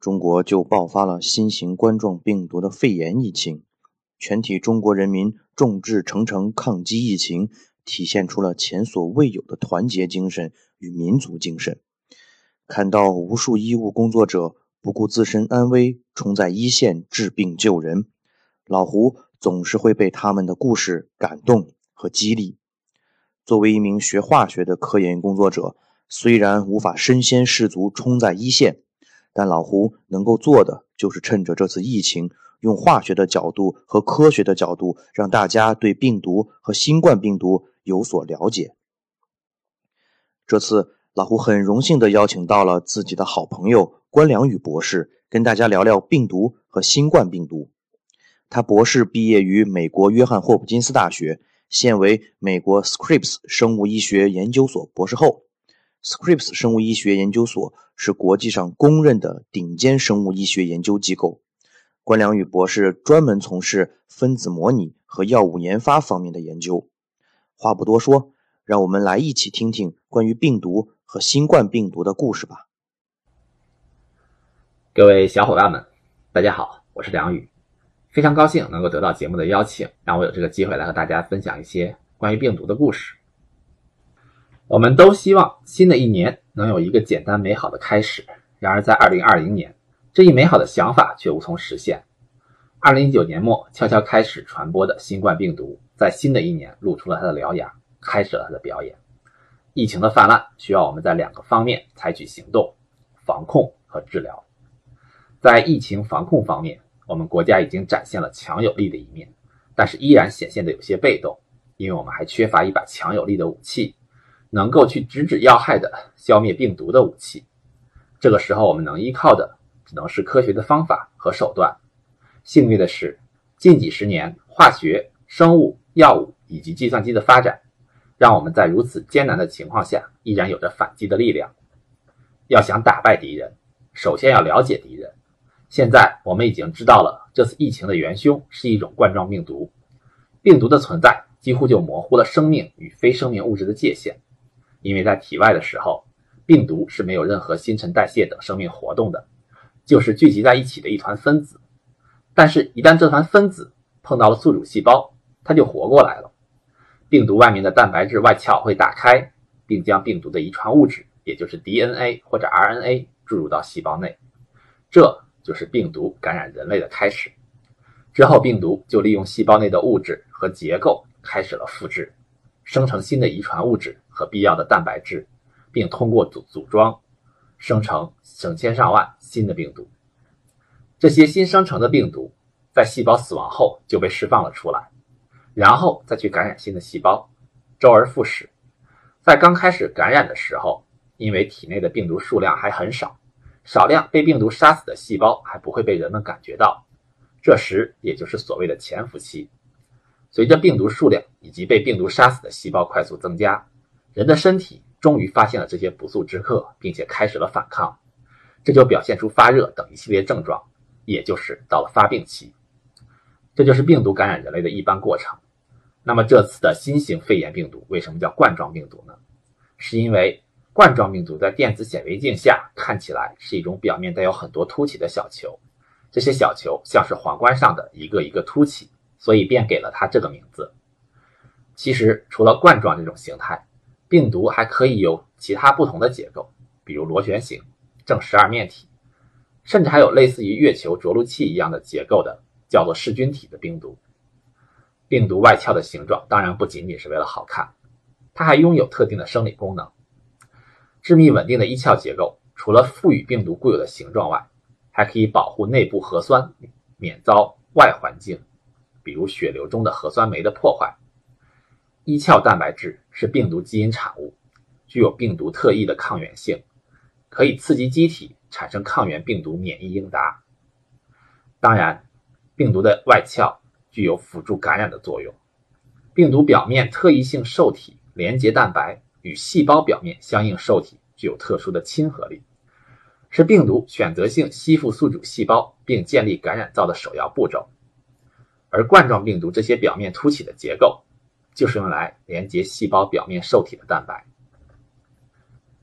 中国就爆发了新型冠状病毒的肺炎疫情，全体中国人民众志成城抗击疫情，体现出了前所未有的团结精神与民族精神。看到无数医务工作者不顾自身安危，冲在一线治病救人，老胡总是会被他们的故事感动和激励。作为一名学化学的科研工作者，虽然无法身先士卒冲在一线，但老胡能够做的就是趁着这次疫情，用化学的角度和科学的角度，让大家对病毒和新冠病毒有所了解。这次。老胡很荣幸地邀请到了自己的好朋友关良宇博士，跟大家聊聊病毒和新冠病毒。他博士毕业于美国约翰霍普金斯大学，现为美国 Scripps 生物医学研究所博士后。Scripps 生物医学研究所是国际上公认的顶尖生物医学研究机构。关良宇博士专门从事分子模拟和药物研发方面的研究。话不多说，让我们来一起听听关于病毒。和新冠病毒的故事吧。各位小伙伴们，大家好，我是梁宇，非常高兴能够得到节目的邀请，让我有这个机会来和大家分享一些关于病毒的故事。我们都希望新的一年能有一个简单美好的开始，然而在二零二零年，这一美好的想法却无从实现。二零一九年末悄悄开始传播的新冠病毒，在新的一年露出了它的獠牙，开始了它的表演。疫情的泛滥需要我们在两个方面采取行动：防控和治疗。在疫情防控方面，我们国家已经展现了强有力的一面，但是依然显现的有些被动，因为我们还缺乏一把强有力的武器，能够去直指要害的消灭病毒的武器。这个时候，我们能依靠的只能是科学的方法和手段。幸运的是，近几十年化学、生物、药物以及计算机的发展。让我们在如此艰难的情况下，依然有着反击的力量。要想打败敌人，首先要了解敌人。现在我们已经知道了，这次疫情的元凶是一种冠状病毒。病毒的存在几乎就模糊了生命与非生命物质的界限，因为在体外的时候，病毒是没有任何新陈代谢等生命活动的，就是聚集在一起的一团分子。但是，一旦这团分子碰到了宿主细胞，它就活过来了。病毒外面的蛋白质外壳会打开，并将病毒的遗传物质，也就是 DNA 或者 RNA 注入到细胞内，这就是病毒感染人类的开始。之后，病毒就利用细胞内的物质和结构开始了复制，生成新的遗传物质和必要的蛋白质，并通过组组装生成成千上万新的病毒。这些新生成的病毒在细胞死亡后就被释放了出来。然后再去感染新的细胞，周而复始。在刚开始感染的时候，因为体内的病毒数量还很少，少量被病毒杀死的细胞还不会被人们感觉到。这时，也就是所谓的潜伏期。随着病毒数量以及被病毒杀死的细胞快速增加，人的身体终于发现了这些不速之客，并且开始了反抗。这就表现出发热等一系列症状，也就是到了发病期。这就是病毒感染人类的一般过程。那么这次的新型肺炎病毒为什么叫冠状病毒呢？是因为冠状病毒在电子显微镜下看起来是一种表面带有很多凸起的小球，这些小球像是皇冠上的一个一个凸起，所以便给了它这个名字。其实除了冠状这种形态，病毒还可以有其他不同的结构，比如螺旋形、正十二面体，甚至还有类似于月球着陆器一样的结构的，叫做噬菌体的病毒。病毒外壳的形状当然不仅仅是为了好看，它还拥有特定的生理功能。致密稳定的一壳结构，除了赋予病毒固有的形状外，还可以保护内部核酸免遭外环境，比如血流中的核酸酶的破坏。一壳蛋白质是病毒基因产物，具有病毒特异的抗原性，可以刺激机体产生抗原病毒免疫应答。当然，病毒的外壳具有辅助感染的作用。病毒表面特异性受体连接蛋白与细胞表面相应受体具有特殊的亲和力，是病毒选择性吸附宿主细胞并建立感染灶的首要步骤。而冠状病毒这些表面凸起的结构，就是用来连接细胞表面受体的蛋白。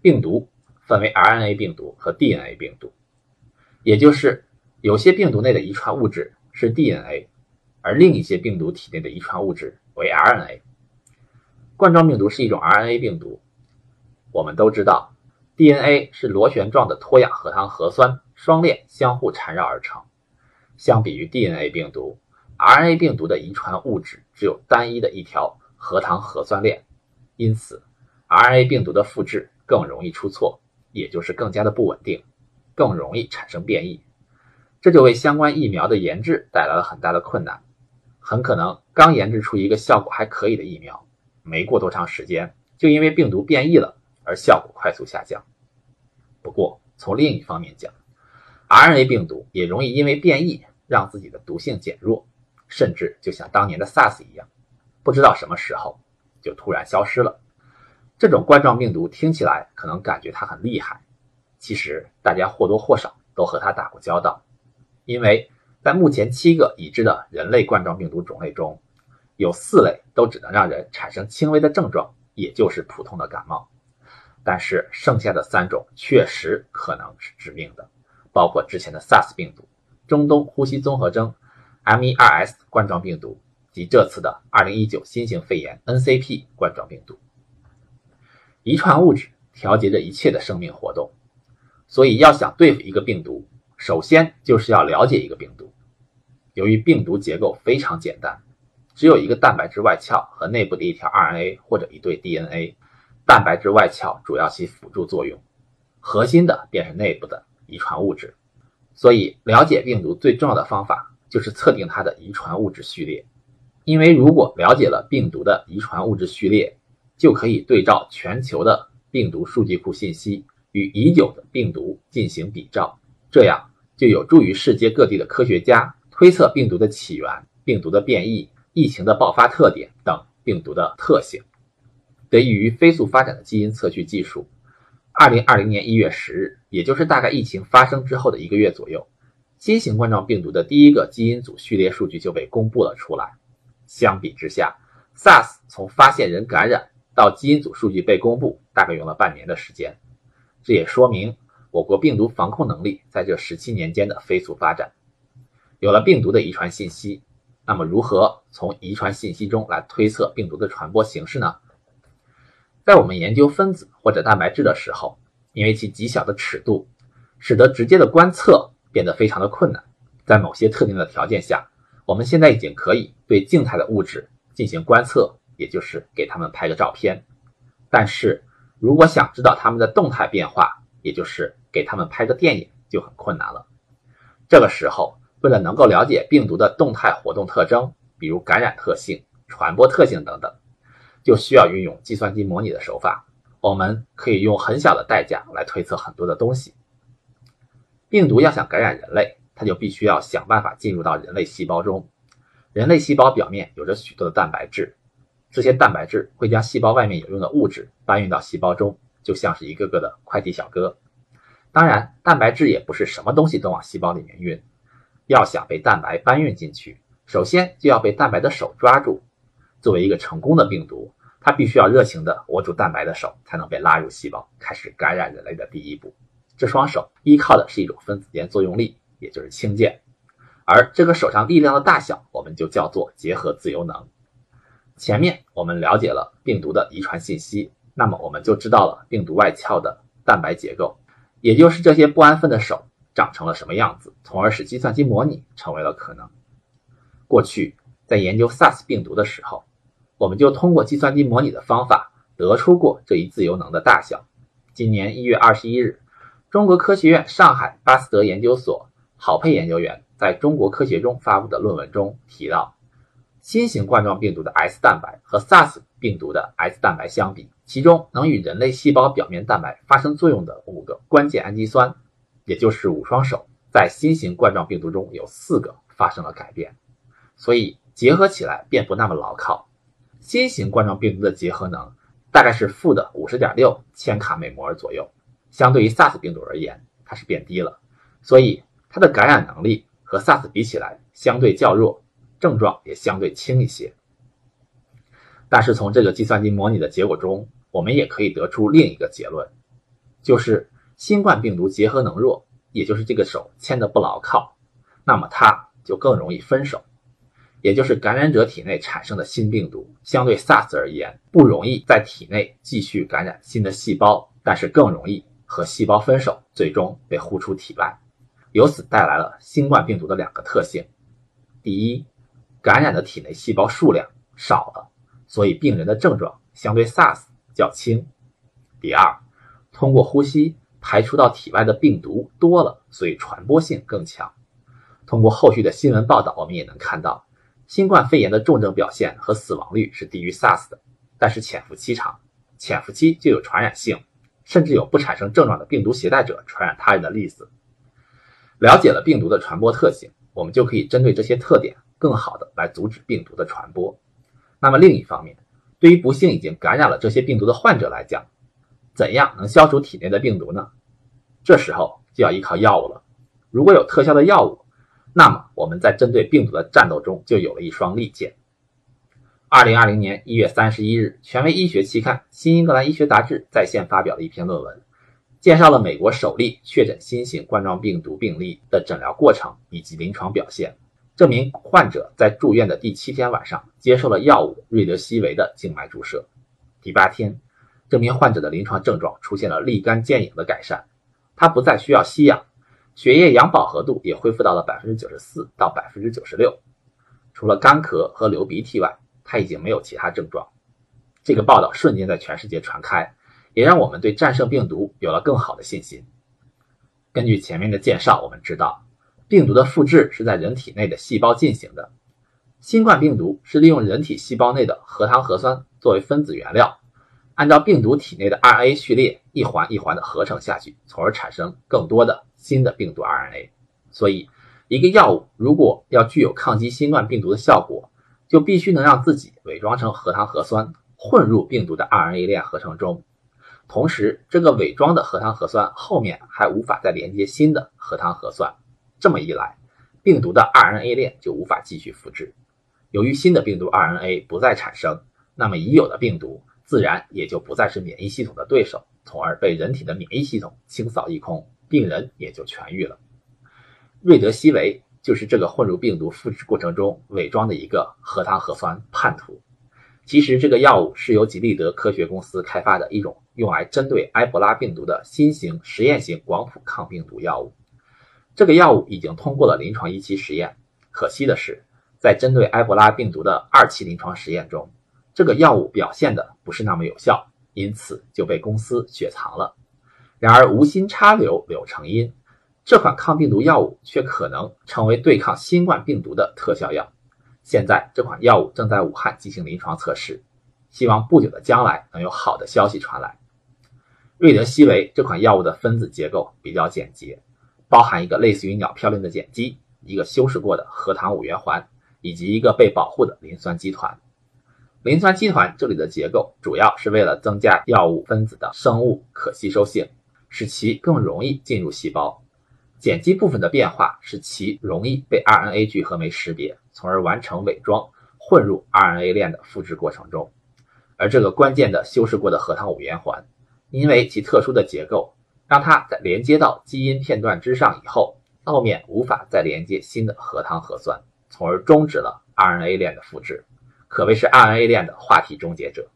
病毒分为 RNA 病毒和 DNA 病毒，也就是有些病毒内的遗传物质是 DNA，而另一些病毒体内的遗传物质为 RNA。冠状病毒是一种 RNA 病毒。我们都知道，DNA 是螺旋状的脱氧核糖核酸双链相互缠绕而成。相比于 DNA 病毒，RNA 病毒的遗传物质只有单一的一条核糖核酸链，因此 RNA 病毒的复制。更容易出错，也就是更加的不稳定，更容易产生变异，这就为相关疫苗的研制带来了很大的困难。很可能刚研制出一个效果还可以的疫苗，没过多长时间，就因为病毒变异了而效果快速下降。不过从另一方面讲，RNA 病毒也容易因为变异让自己的毒性减弱，甚至就像当年的 SARS 一样，不知道什么时候就突然消失了。这种冠状病毒听起来可能感觉它很厉害，其实大家或多或少都和它打过交道，因为在目前七个已知的人类冠状病毒种类中，有四类都只能让人产生轻微的症状，也就是普通的感冒，但是剩下的三种确实可能是致命的，包括之前的 SARS 病毒、中东呼吸综合征 （MERS） 冠状病毒及这次的2019新型肺炎 NCP 冠状病毒。遗传物质调节着一切的生命活动，所以要想对付一个病毒，首先就是要了解一个病毒。由于病毒结构非常简单，只有一个蛋白质外壳和内部的一条 RNA 或者一对 DNA，蛋白质外壳主要起辅助作用，核心的便是内部的遗传物质。所以，了解病毒最重要的方法就是测定它的遗传物质序列，因为如果了解了病毒的遗传物质序列，就可以对照全球的病毒数据库信息与已有的病毒进行比照，这样就有助于世界各地的科学家推测病毒的起源、病毒的变异、疫情的爆发特点等病毒的特性。得益于飞速发展的基因测序技术，二零二零年一月十日，也就是大概疫情发生之后的一个月左右，新型冠状病毒的第一个基因组序列数据就被公布了出来。相比之下，SARS 从发现人感染到基因组数据被公布，大概用了半年的时间。这也说明我国病毒防控能力在这十七年间的飞速发展。有了病毒的遗传信息，那么如何从遗传信息中来推测病毒的传播形式呢？在我们研究分子或者蛋白质的时候，因为其极小的尺度，使得直接的观测变得非常的困难。在某些特定的条件下，我们现在已经可以对静态的物质进行观测。也就是给他们拍个照片，但是如果想知道他们的动态变化，也就是给他们拍个电影就很困难了。这个时候，为了能够了解病毒的动态活动特征，比如感染特性、传播特性等等，就需要运用计算机模拟的手法。我们可以用很小的代价来推测很多的东西。病毒要想感染人类，它就必须要想办法进入到人类细胞中。人类细胞表面有着许多的蛋白质。这些蛋白质会将细胞外面有用的物质搬运到细胞中，就像是一个个的快递小哥。当然，蛋白质也不是什么东西都往细胞里面运。要想被蛋白搬运进去，首先就要被蛋白的手抓住。作为一个成功的病毒，它必须要热情地握住蛋白的手，才能被拉入细胞，开始感染人类的第一步。这双手依靠的是一种分子间作用力，也就是氢键。而这个手上力量的大小，我们就叫做结合自由能。前面我们了解了病毒的遗传信息，那么我们就知道了病毒外壳的蛋白结构，也就是这些不安分的手长成了什么样子，从而使计算机模拟成为了可能。过去在研究 SARS 病毒的时候，我们就通过计算机模拟的方法得出过这一自由能的大小。今年一月二十一日，中国科学院上海巴斯德研究所郝佩研究员在中国科学中发布的论文中提到。新型冠状病毒的 S 蛋白和 SARS 病毒的 S 蛋白相比，其中能与人类细胞表面蛋白发生作用的五个关键氨基酸，也就是五双手，在新型冠状病毒中有四个发生了改变，所以结合起来便不那么牢靠。新型冠状病毒的结合能大概是负的五十点六千卡每摩尔左右，相对于 SARS 病毒而言，它是变低了，所以它的感染能力和 SARS 比起来相对较弱，症状也相对轻一些。但是从这个计算机模拟的结果中，我们也可以得出另一个结论，就是新冠病毒结合能弱，也就是这个手牵得不牢靠，那么它就更容易分手。也就是感染者体内产生的新病毒，相对 SARS 而言，不容易在体内继续感染新的细胞，但是更容易和细胞分手，最终被呼出体外。由此带来了新冠病毒的两个特性：第一，感染的体内细胞数量少了，所以病人的症状相对 SARS 较轻；第二，通过呼吸排出到体外的病毒多了，所以传播性更强。通过后续的新闻报道，我们也能看到。新冠肺炎的重症表现和死亡率是低于 SARS 的，但是潜伏期长，潜伏期就有传染性，甚至有不产生症状的病毒携带者传染他人的例子。了解了病毒的传播特性，我们就可以针对这些特点，更好的来阻止病毒的传播。那么另一方面，对于不幸已经感染了这些病毒的患者来讲，怎样能消除体内的病毒呢？这时候就要依靠药物了。如果有特效的药物，那么我们在针对病毒的战斗中就有了一双利剑。二零二零年一月三十一日，权威医学期刊《新英格兰医学杂志》在线发表了一篇论文，介绍了美国首例确诊新型冠状病毒病例的诊疗过程以及临床表现。这名患者在住院的第七天晚上接受了药物瑞德西韦的静脉注射，第八天，这名患者的临床症状出现了立竿见影的改善，他不再需要吸氧。血液氧饱和度也恢复到了百分之九十四到百分之九十六，除了干咳和流鼻涕外，他已经没有其他症状。这个报道瞬间在全世界传开，也让我们对战胜病毒有了更好的信心。根据前面的介绍，我们知道病毒的复制是在人体内的细胞进行的。新冠病毒是利用人体细胞内的核糖核酸作为分子原料，按照病毒体内的 RNA 序列一环一环的合成下去，从而产生更多的。新的病毒 RNA，所以一个药物如果要具有抗击新冠病毒的效果，就必须能让自己伪装成核糖核酸，混入病毒的 RNA 链合成中。同时，这个伪装的核糖核酸后面还无法再连接新的核糖核酸。这么一来，病毒的 RNA 链就无法继续复制。由于新的病毒 RNA 不再产生，那么已有的病毒自然也就不再是免疫系统的对手，从而被人体的免疫系统清扫一空。病人也就痊愈了。瑞德西韦就是这个混入病毒复制过程中伪装的一个核糖核酸叛徒。其实，这个药物是由吉利德科学公司开发的一种用来针对埃博拉病毒的新型实验型广谱抗病毒药物。这个药物已经通过了临床一期实验。可惜的是，在针对埃博拉病毒的二期临床实验中，这个药物表现的不是那么有效，因此就被公司雪藏了。然而，无心插柳柳成荫，这款抗病毒药物却可能成为对抗新冠病毒的特效药。现在，这款药物正在武汉进行临床测试，希望不久的将来能有好的消息传来。瑞德西韦这款药物的分子结构比较简洁，包含一个类似于鸟嘌呤的碱基，一个修饰过的核糖五元环，以及一个被保护的磷酸基团。磷酸基团这里的结构主要是为了增加药物分子的生物可吸收性。使其更容易进入细胞，碱基部分的变化使其容易被 RNA 聚合酶识别，从而完成伪装，混入 RNA 链的复制过程中。而这个关键的修饰过的核糖五元环，因为其特殊的结构，让它在连接到基因片段之上以后，后面无法再连接新的核糖核酸，从而终止了 RNA 链的复制，可谓是 RNA 链的话题终结者。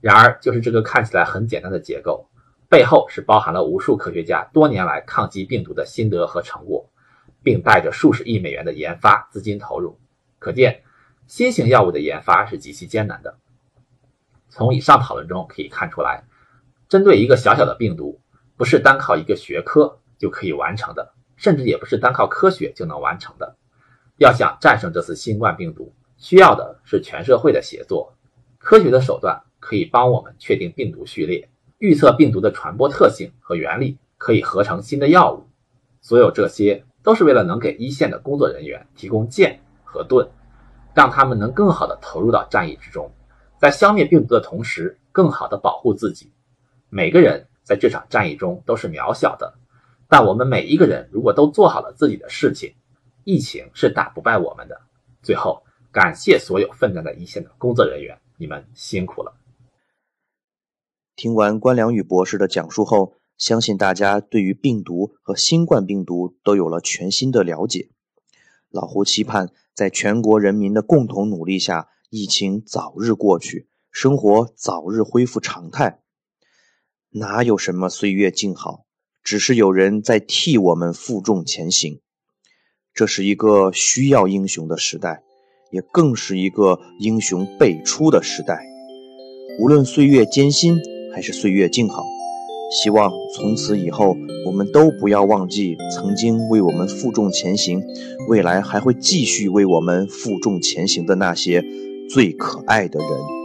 然而，就是这个看起来很简单的结构。背后是包含了无数科学家多年来抗击病毒的心得和成果，并带着数十亿美元的研发资金投入。可见，新型药物的研发是极其艰难的。从以上讨论中可以看出来，针对一个小小的病毒，不是单靠一个学科就可以完成的，甚至也不是单靠科学就能完成的。要想战胜这次新冠病毒，需要的是全社会的协作。科学的手段可以帮我们确定病毒序列。预测病毒的传播特性和原理，可以合成新的药物。所有这些都是为了能给一线的工作人员提供剑和盾，让他们能更好的投入到战役之中，在消灭病毒的同时，更好的保护自己。每个人在这场战役中都是渺小的，但我们每一个人如果都做好了自己的事情，疫情是打不败我们的。最后，感谢所有奋战在一线的工作人员，你们辛苦了。听完关良宇博士的讲述后，相信大家对于病毒和新冠病毒都有了全新的了解。老胡期盼在全国人民的共同努力下，疫情早日过去，生活早日恢复常态。哪有什么岁月静好，只是有人在替我们负重前行。这是一个需要英雄的时代，也更是一个英雄辈出的时代。无论岁月艰辛还是岁月静好，希望从此以后，我们都不要忘记曾经为我们负重前行，未来还会继续为我们负重前行的那些最可爱的人。